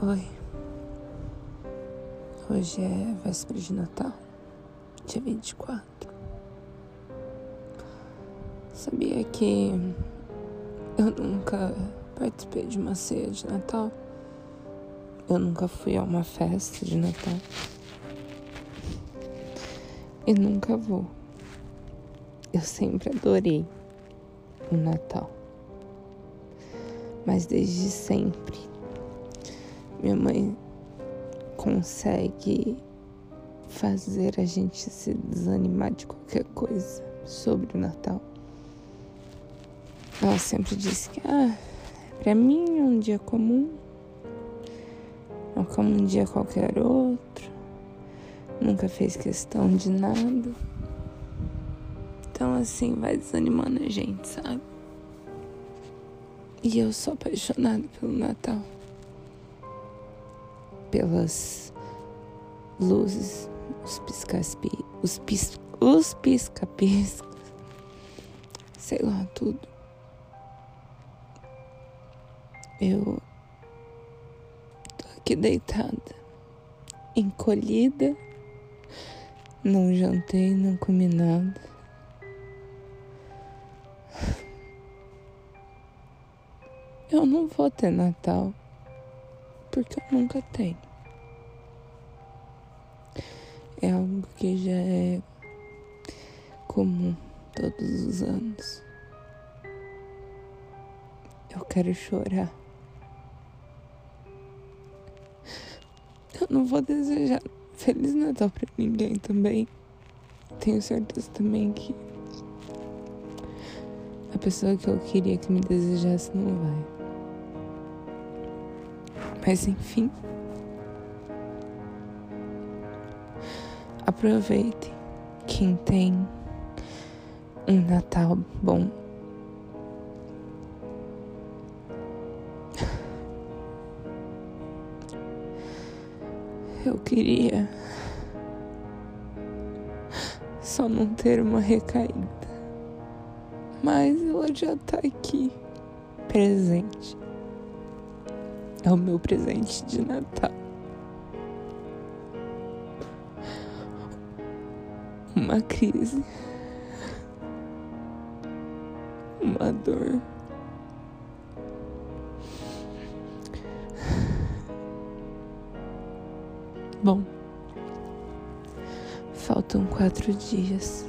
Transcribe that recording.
Oi. Hoje é véspera de Natal, dia 24. Sabia que eu nunca participei de uma ceia de Natal? Eu nunca fui a uma festa de Natal. E nunca vou. Eu sempre adorei o Natal. Mas desde sempre, minha mãe consegue fazer a gente se desanimar de qualquer coisa sobre o Natal. Ela sempre disse que, ah, pra mim é um dia comum, é como um dia qualquer outro, nunca fez questão de nada. Então, assim, vai desanimando a gente, sabe? E eu sou apaixonada pelo Natal. Pelas luzes, os piscaspi, os pis, os pisca-piscas, sei lá, tudo. Eu tô aqui deitada, encolhida, não jantei, não comi nada. Eu não vou ter Natal, porque eu nunca tenho. É algo que já é comum todos os anos. Eu quero chorar. Eu não vou desejar Feliz Natal pra ninguém também. Tenho certeza também que a pessoa que eu queria que me desejasse não vai. Mas enfim. Aproveite quem tem um Natal bom. Eu queria só não ter uma recaída mas ela já tá aqui, presente. É o meu presente de Natal. Uma crise, uma dor. Bom, faltam quatro dias